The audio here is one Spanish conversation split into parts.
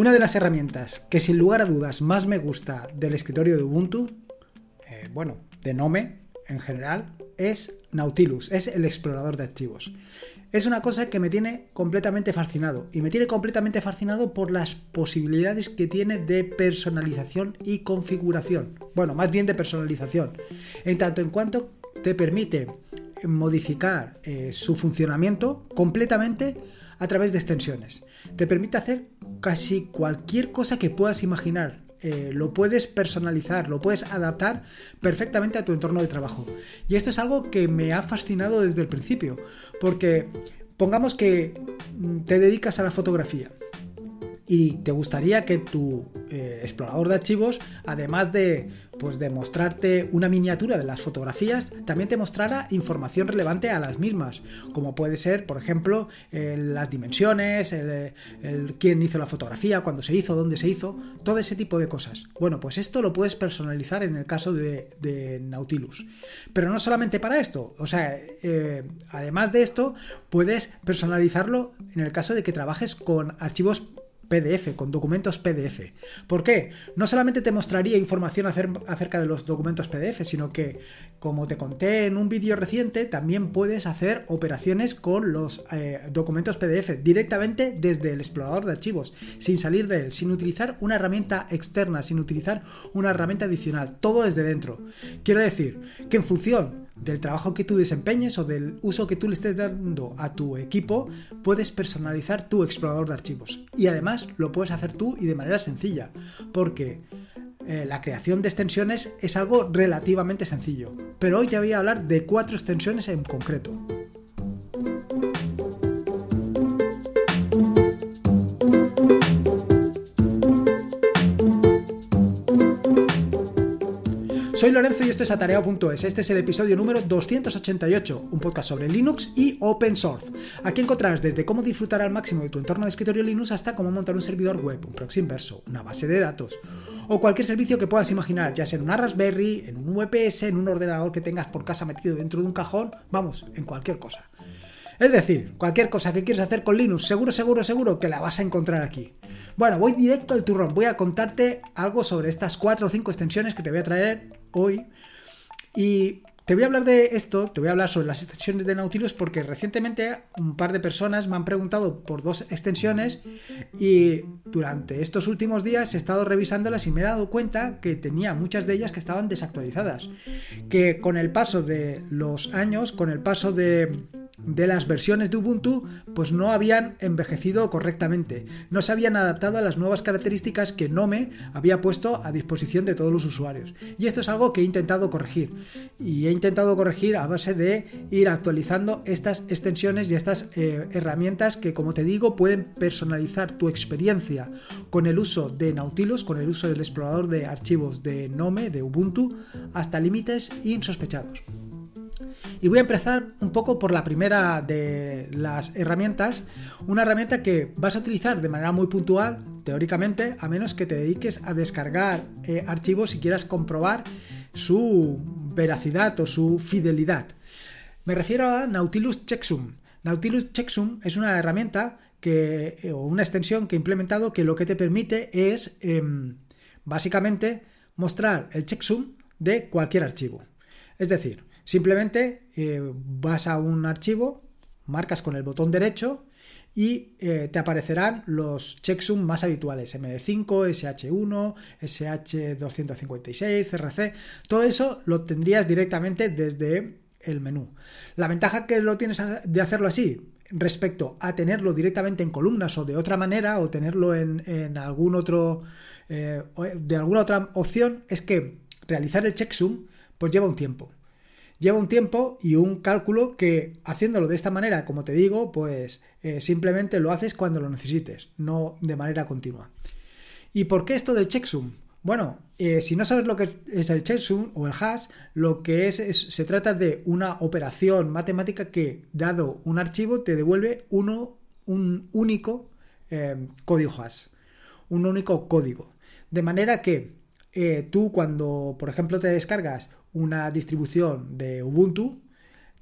Una de las herramientas que sin lugar a dudas más me gusta del escritorio de Ubuntu, eh, bueno, de Nome en general, es Nautilus, es el explorador de archivos. Es una cosa que me tiene completamente fascinado y me tiene completamente fascinado por las posibilidades que tiene de personalización y configuración. Bueno, más bien de personalización. En tanto en cuanto te permite modificar eh, su funcionamiento completamente a través de extensiones. Te permite hacer casi cualquier cosa que puedas imaginar. Eh, lo puedes personalizar, lo puedes adaptar perfectamente a tu entorno de trabajo. Y esto es algo que me ha fascinado desde el principio, porque pongamos que mm, te dedicas a la fotografía y te gustaría que tu eh, explorador de archivos, además de pues mostrarte una miniatura de las fotografías, también te mostrara información relevante a las mismas, como puede ser, por ejemplo, las dimensiones, el, quién hizo la fotografía, cuándo se hizo, dónde se hizo, todo ese tipo de cosas. Bueno, pues esto lo puedes personalizar en el caso de, Nautilus. Pero no solamente para esto, o sea, eh, además de esto, puedes personalizarlo en el caso de que trabajes con archivos PDF, con documentos PDF. ¿Por qué? No solamente te mostraría información acerca de los documentos PDF, sino que, como te conté en un vídeo reciente, también puedes hacer operaciones con los eh, documentos PDF directamente desde el explorador de archivos, sin salir de él, sin utilizar una herramienta externa, sin utilizar una herramienta adicional, todo desde dentro. Quiero decir que en función del trabajo que tú desempeñes o del uso que tú le estés dando a tu equipo, puedes personalizar tu explorador de archivos. Y además lo puedes hacer tú y de manera sencilla, porque eh, la creación de extensiones es algo relativamente sencillo. Pero hoy te voy a hablar de cuatro extensiones en concreto. Soy Lorenzo y esto es Atareado.es. Este es el episodio número 288, un podcast sobre Linux y Open Source. Aquí encontrarás desde cómo disfrutar al máximo de tu entorno de escritorio Linux hasta cómo montar un servidor web, un proxy inverso, una base de datos o cualquier servicio que puedas imaginar, ya sea en una Raspberry, en un VPS, en un ordenador que tengas por casa metido dentro de un cajón, vamos, en cualquier cosa. Es decir, cualquier cosa que quieras hacer con Linux, seguro, seguro, seguro que la vas a encontrar aquí. Bueno, voy directo al turrón. Voy a contarte algo sobre estas 4 o 5 extensiones que te voy a traer hoy. Y te voy a hablar de esto, te voy a hablar sobre las extensiones de Nautilus porque recientemente un par de personas me han preguntado por dos extensiones y durante estos últimos días he estado revisándolas y me he dado cuenta que tenía muchas de ellas que estaban desactualizadas. Que con el paso de los años, con el paso de de las versiones de Ubuntu pues no habían envejecido correctamente, no se habían adaptado a las nuevas características que Nome había puesto a disposición de todos los usuarios. Y esto es algo que he intentado corregir. Y he intentado corregir a base de ir actualizando estas extensiones y estas eh, herramientas que, como te digo, pueden personalizar tu experiencia con el uso de Nautilus, con el uso del explorador de archivos de Nome, de Ubuntu, hasta límites insospechados. Y voy a empezar un poco por la primera de las herramientas, una herramienta que vas a utilizar de manera muy puntual, teóricamente, a menos que te dediques a descargar eh, archivos si quieras comprobar su veracidad o su fidelidad. Me refiero a Nautilus Checksum. Nautilus Checksum es una herramienta que, eh, o una extensión que he implementado que lo que te permite es em, básicamente mostrar el checksum de cualquier archivo. Es decir, Simplemente eh, vas a un archivo, marcas con el botón derecho y eh, te aparecerán los checksum más habituales, MD5, SH1, SH256, CRC, todo eso lo tendrías directamente desde el menú. La ventaja que lo tienes de hacerlo así respecto a tenerlo directamente en columnas o de otra manera o tenerlo en, algún otro eh, de alguna otra opción es que realizar el checksum pues lleva un tiempo lleva un tiempo y un cálculo que haciéndolo de esta manera, como te digo, pues eh, simplemente lo haces cuando lo necesites, no de manera continua. ¿Y por qué esto del checksum? Bueno, eh, si no sabes lo que es el checksum o el hash, lo que es, se trata de una operación matemática que, dado un archivo, te devuelve uno, un único eh, código hash, un único código. De manera que tú cuando, por ejemplo, te descargas una distribución de Ubuntu,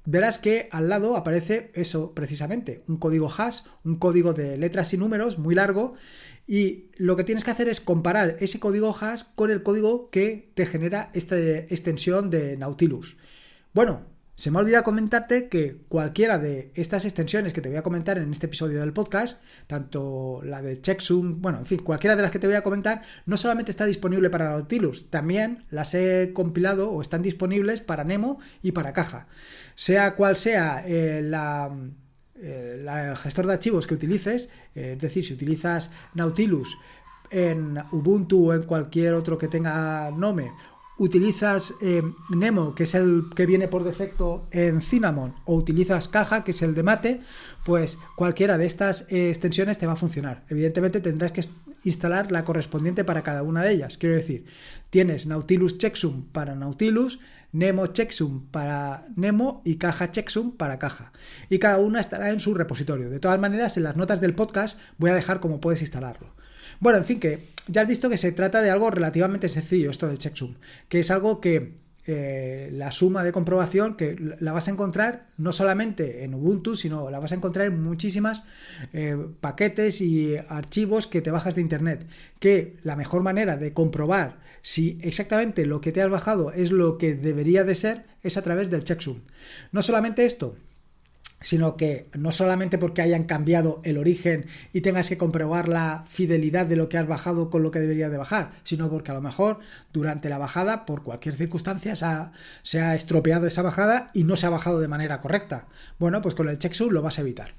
verás que al lado aparece eso precisamente, un código hash, un código de letras y números muy largo y lo que tienes que hacer es comparar ese código hash con el código que te genera esta extensión de Nautilus. Bueno, se me ha olvidado comentarte que cualquiera de estas extensiones que te voy a comentar en este episodio del podcast, tanto la de Checksum, bueno, en fin, cualquiera de las que te voy a comentar, no solamente está disponible para Nautilus, también las he compilado o están disponibles para Nemo y para Caja. Sea cual sea eh, eh, el gestor de archivos que utilices, eh, es decir, si utilizas Nautilus en Ubuntu o en cualquier otro que tenga Nome utilizas eh, Nemo, que es el que viene por defecto en Cinnamon, o utilizas Caja, que es el de Mate, pues cualquiera de estas eh, extensiones te va a funcionar. Evidentemente tendrás que instalar la correspondiente para cada una de ellas. Quiero decir, tienes Nautilus Checksum para Nautilus, Nemo Checksum para Nemo y Caja Checksum para Caja. Y cada una estará en su repositorio. De todas maneras, en las notas del podcast voy a dejar cómo puedes instalarlo. Bueno, en fin, que ya has visto que se trata de algo relativamente sencillo, esto del checksum, que es algo que eh, la suma de comprobación que la vas a encontrar no solamente en Ubuntu, sino la vas a encontrar en muchísimas eh, paquetes y archivos que te bajas de internet. Que la mejor manera de comprobar si exactamente lo que te has bajado es lo que debería de ser es a través del checksum. No solamente esto, sino que no solamente porque hayan cambiado el origen y tengas que comprobar la fidelidad de lo que has bajado con lo que deberías de bajar, sino porque a lo mejor durante la bajada, por cualquier circunstancia, se ha, estropeado esa bajada y no se ha bajado de manera correcta. Bueno, pues con el checksum lo vas a evitar.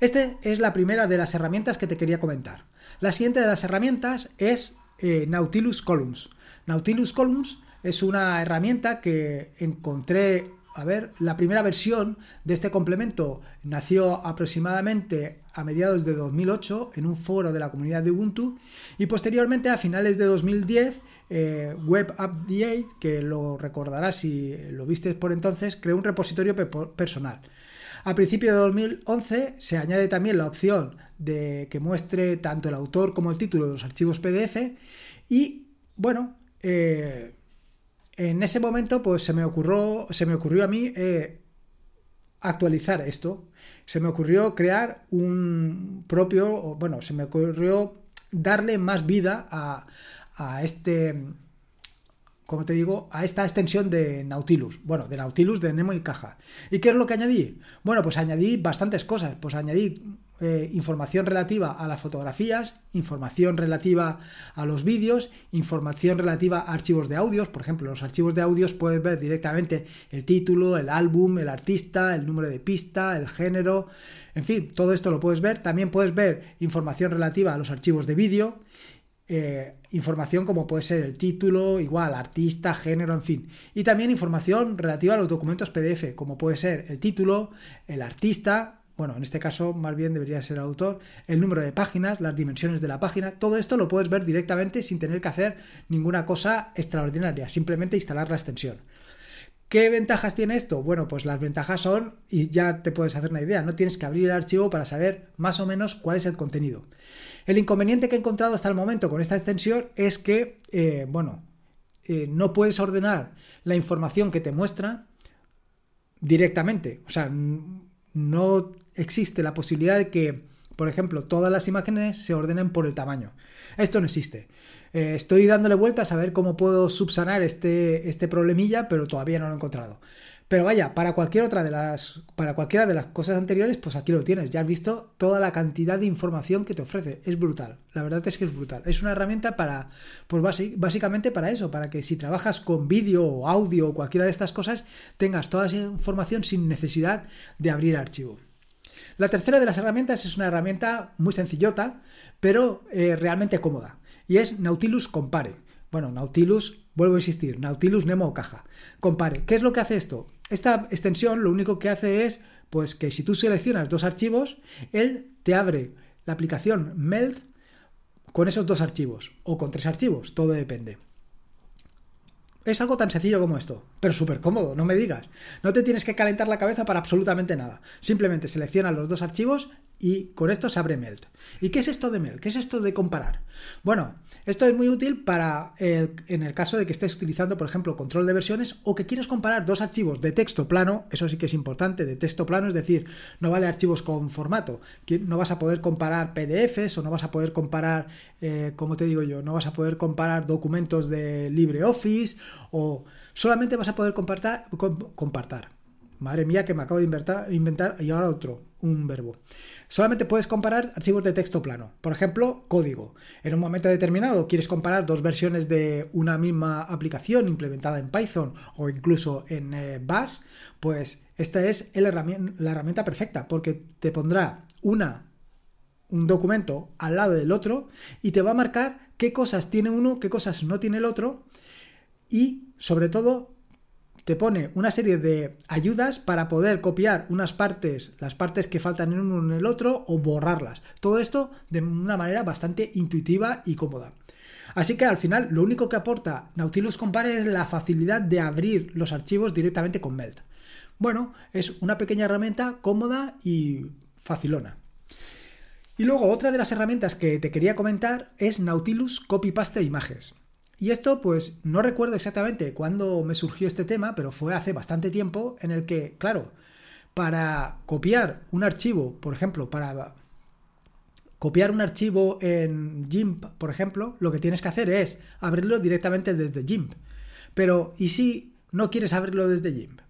Esta es la primera de las herramientas que te quería comentar. La siguiente de las herramientas es eh, Nautilus Columns. Nautilus Columns es una herramienta que encontré a ver, la primera versión de este complemento nació aproximadamente a mediados de 2008 en un foro de la comunidad de Ubuntu y posteriormente a finales de 2010 eh, Web Update, que lo recordarás si lo viste por entonces, creó un repositorio personal. A principios de 2011 se añade también la opción de que muestre tanto el autor como el título de los archivos PDF y bueno, eh, en ese momento, pues se me ocurrió, se me ocurrió a mí eh, actualizar esto. Se me ocurrió crear un propio, bueno, se me ocurrió darle más vida a, a este, como te digo, a esta extensión de Nautilus. Bueno, de Nautilus, de Nemo y Caja. ¿Y qué es lo que añadí? Bueno, pues añadí bastantes cosas. Pues añadí eh, información relativa a las fotografías, información relativa a los vídeos, información relativa a archivos de audios. Por ejemplo, los archivos de audios puedes ver directamente el título, el álbum, el artista, el número de pista, el género. En fin, todo esto lo puedes ver. También puedes ver información relativa a los archivos de vídeo. Eh, información como puede ser el título, igual, artista, género, en fin. Y también información relativa a los documentos PDF, como puede ser el título, el artista, bueno, en este caso más bien debería ser el autor, el número de páginas, las dimensiones de la página, todo esto lo puedes ver directamente sin tener que hacer ninguna cosa extraordinaria, simplemente instalar la extensión. ¿Qué ventajas tiene esto? Bueno, pues las ventajas son, y ya te puedes hacer una idea, no tienes que abrir el archivo para saber más o menos cuál es el contenido. El inconveniente que he encontrado hasta el momento con esta extensión es que, eh, bueno, eh, no puedes ordenar la información que te muestra directamente. O sea, no existe la posibilidad de que, por ejemplo, todas las imágenes se ordenen por el tamaño. Esto no existe. Eh, estoy dándole vueltas a ver cómo puedo subsanar este, este problemilla, pero todavía no lo he encontrado. Pero vaya, para cualquier otra de las, para cualquiera de las cosas anteriores, pues aquí lo tienes. Ya has visto toda la cantidad de información que te ofrece. Es brutal. La verdad es que es brutal. Es una herramienta para, pues básicamente para eso, para que si trabajas con vídeo o audio o cualquiera de estas cosas, tengas toda esa información sin necesidad de abrir archivo. La tercera de las herramientas es una herramienta muy sencillota, pero eh, realmente cómoda. Y es Nautilus Compare. Bueno, Nautilus, vuelvo a insistir, Nautilus Nemo o Caja. Compare. ¿Qué es lo que hace esto? Esta extensión lo único que hace es pues que si tú seleccionas dos archivos, él te abre la aplicación Meld con esos dos archivos o con tres archivos, todo depende. Es algo tan sencillo como esto, pero súper cómodo, no me digas. No te tienes que calentar la cabeza para absolutamente nada. Simplemente seleccionas los dos archivos y con esto se abre Melt. ¿Y qué es esto de Melt? ¿Qué es esto de comparar? Bueno, esto es muy útil para en el caso de que estés utilizando, por ejemplo, control de versiones o que quieres comparar dos archivos de texto plano, eso sí que es importante, de texto plano, es decir, no vale archivos con formato, no vas a poder comparar PDFs o no vas a poder comparar, eh, como te digo yo, no vas a poder comparar documentos de LibreOffice o solamente vas a poder compartir, compartir Madre mía, que me acabo de inventar, y ahora otro, un verbo. Solamente puedes comparar archivos de texto plano. Por ejemplo, código. En un momento determinado quieres comparar dos versiones de una misma aplicación implementada en Python o incluso en eh, Bash, pues esta es la herramienta perfecta porque te pondrá una un documento al lado del otro y te va a marcar qué cosas tiene uno, qué cosas no tiene el otro y sobre todo te pone una serie de ayudas para poder copiar unas partes, las partes que faltan en uno en el otro o borrarlas. Todo esto de una manera bastante intuitiva y cómoda. Así que al final lo único que aporta Nautilus Compare es la facilidad de abrir los archivos directamente con Melt. Bueno, es una pequeña herramienta cómoda y facilona. Y luego otra de las herramientas que te quería comentar es Nautilus Copy Paste Images. Y esto, pues no recuerdo exactamente cuándo me surgió este tema, pero fue hace bastante tiempo en el que, claro, para copiar un archivo, por ejemplo, para copiar un archivo en GIMP, por ejemplo, lo que tienes que hacer es abrirlo directamente desde GIMP. Pero, ¿y si no quieres abrirlo desde GIMP?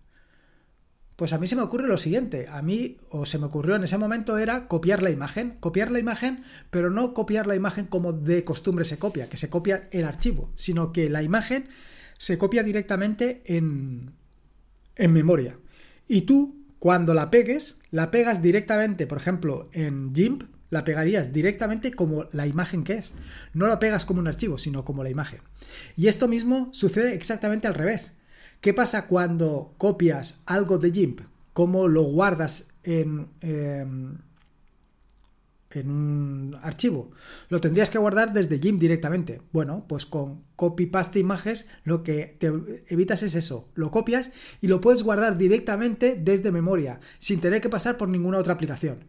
Pues a mí se me ocurre lo siguiente, a mí, o se me ocurrió en ese momento, era copiar la imagen, copiar la imagen, pero no copiar la imagen como de costumbre se copia, que se copia el archivo, sino que la imagen se copia directamente en, en memoria. Y tú, cuando la pegues, la pegas directamente, por ejemplo, en GIMP, la pegarías directamente como la imagen que es. No la pegas como un archivo, sino como la imagen. Y esto mismo sucede exactamente al revés. ¿Qué pasa cuando copias algo de GIMP? ¿Cómo lo guardas en, em, en un archivo? Lo tendrías que guardar desde GIMP directamente. Bueno, pues con copy paste images lo que te evitas es eso. Lo copias y lo puedes guardar directamente desde memoria, sin tener que pasar por ninguna otra aplicación.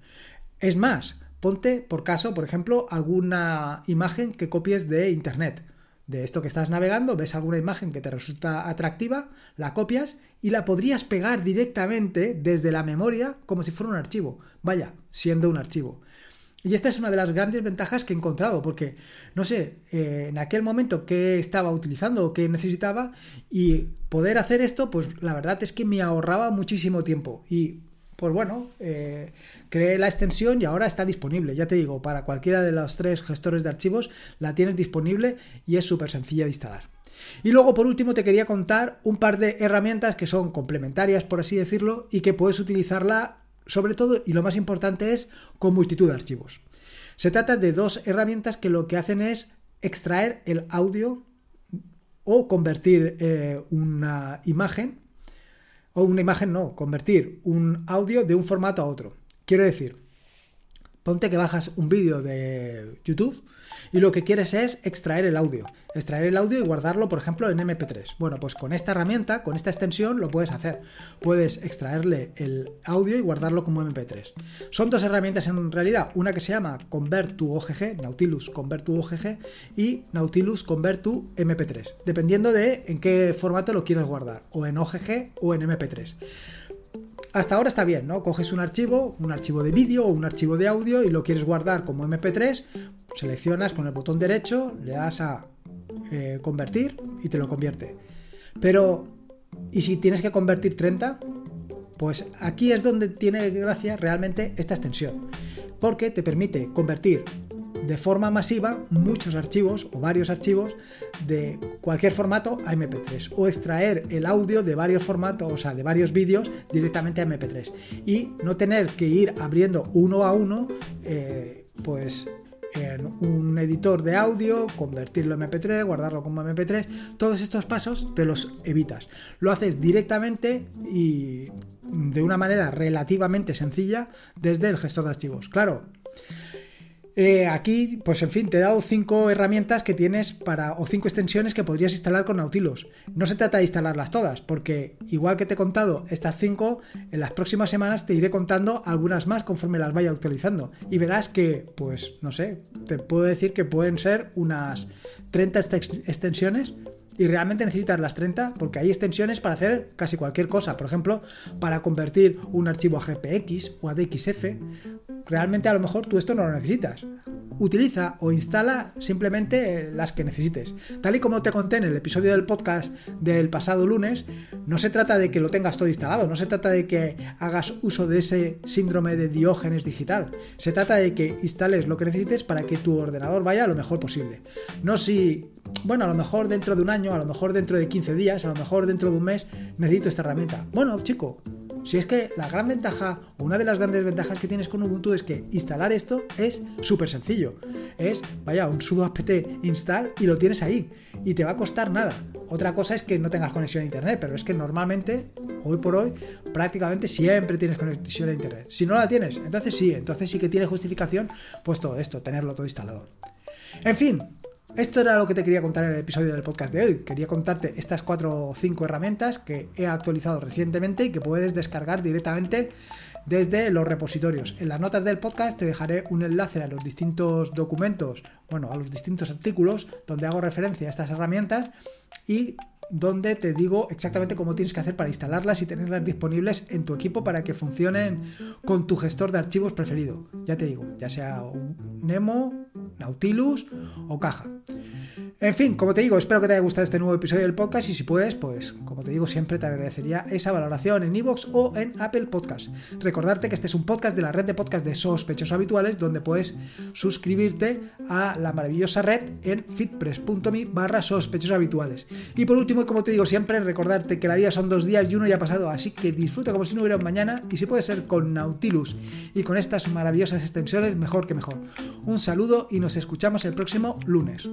Es más, ponte por caso, por ejemplo, alguna imagen que copies de internet de esto que estás navegando, ves alguna imagen que te resulta atractiva, la copias y la podrías pegar directamente desde la memoria como si fuera un archivo. Vaya, siendo un archivo. Y esta es una de las grandes ventajas que he encontrado, porque, no sé, eh, en aquel momento que estaba utilizando o que necesitaba, y poder hacer esto, pues la verdad es que me ahorraba muchísimo tiempo. Y pues bueno, eh, creé la extensión y ahora está disponible. Ya te digo, para cualquiera de los tres gestores de archivos la tienes disponible y es súper sencilla de instalar. Y luego, por último, te quería contar un par de herramientas que son complementarias, por así decirlo, y que puedes utilizarla sobre todo, y lo más importante es, con multitud de archivos. Se trata de dos herramientas que lo que hacen es extraer el audio o convertir eh, una imagen o una imagen no, convertir un audio de un formato a otro. Quiero decir, ponte que bajas un vídeo de YouTube y lo que quieres es extraer el audio. Extraer el audio y guardarlo, por ejemplo, en MP3. Bueno, pues con esta herramienta, con esta extensión, lo puedes hacer. Puedes extraerle el audio y guardarlo como MP3. Son dos herramientas en realidad. Una que se llama Convert to OGG, Nautilus Convert to OGG, y Nautilus Convert to MP3. Dependiendo de en qué formato lo quieres guardar. O en OGG o en MP3. Hasta ahora está bien, ¿no? Coges un archivo, un archivo de vídeo o un archivo de audio y lo quieres guardar como MP3, seleccionas con el botón derecho, le das a eh, convertir y te lo convierte. Pero, ¿y si tienes que convertir 30? Pues aquí es donde tiene gracia realmente esta extensión, porque te permite convertir de forma masiva muchos archivos o varios archivos de cualquier formato a MP3 o extraer el audio de varios formatos, o sea, de varios vídeos directamente a MP3 y no tener que ir abriendo uno a uno, eh, pues en un editor de audio, convertirlo en MP3, guardarlo como MP3, todos estos pasos te los evitas. Lo haces directamente y de una manera relativamente sencilla desde el gestor de archivos. Claro, Eh, aquí, pues en fin, te he dado cinco herramientas que tienes para, o cinco extensiones que podrías instalar con Nautilus. No se trata de instalarlas todas, porque igual que te he contado estas cinco, en las próximas semanas te iré contando algunas más conforme las vaya actualizando. Y verás que, pues, no sé, te puedo decir que pueden ser unas 30 extensiones y realmente necesitas las 30 porque hay extensiones para hacer casi cualquier cosa. Por ejemplo, para convertir un archivo a GPX o a DXF. Realmente a lo mejor tú esto no lo necesitas. Utiliza o instala simplemente las que necesites. Tal y como te conté en el episodio del podcast del pasado lunes, no se trata de que lo tengas todo instalado, no se trata de que hagas uso de ese síndrome de diógenes digital. Se trata de que instales lo que necesites para que tu ordenador vaya lo mejor posible. No si bueno, a lo mejor dentro de un año, a lo mejor dentro de 15 días, a lo mejor dentro de un mes necesito esta herramienta. Bueno, chico, si es que la gran ventaja, una de las grandes ventajas que tienes con Ubuntu es que instalar esto es súper sencillo. Es, vaya, un sudo apt install y lo tienes ahí. Y te va a costar nada. Otra cosa es que no tengas conexión a internet, pero es que normalmente, hoy por hoy, prácticamente siempre tienes conexión a internet. Si no la tienes, entonces sí, entonces sí que tiene justificación, pues todo esto, tenerlo todo instalado. En fin, esto era lo que te quería contar en el episodio del podcast de hoy. Quería contarte estas cuatro o cinco herramientas que he actualizado recientemente y que puedes descargar directamente desde los repositorios. En las notas del podcast te dejaré un enlace a los distintos documentos, bueno, a los distintos artículos donde hago referencia a estas herramientas y donde te digo exactamente cómo tienes que hacer para instalarlas y tenerlas disponibles en tu equipo para que funcionen con tu gestor de archivos preferido. Ya te digo, ya sea Nemo, Nautilus o Caja. En fin, como te digo, espero que te haya gustado este nuevo episodio del podcast y si puedes, pues como te digo, siempre te agradecería esa valoración en iVoox o en Apple Podcast. Recordarte que este es un podcast de la red de podcast de sospechosos habituales donde puedes suscribirte a la maravillosa red en fitpress.me barra. Y por como te digo siempre, recordarte que la vida son dos días y uno ya ha pasado, así que disfruta como si no hubiera un mañana y si puede ser con Nautilus y con estas maravillosas extensiones, mejor que mejor. Un saludo y nos escuchamos el próximo lunes.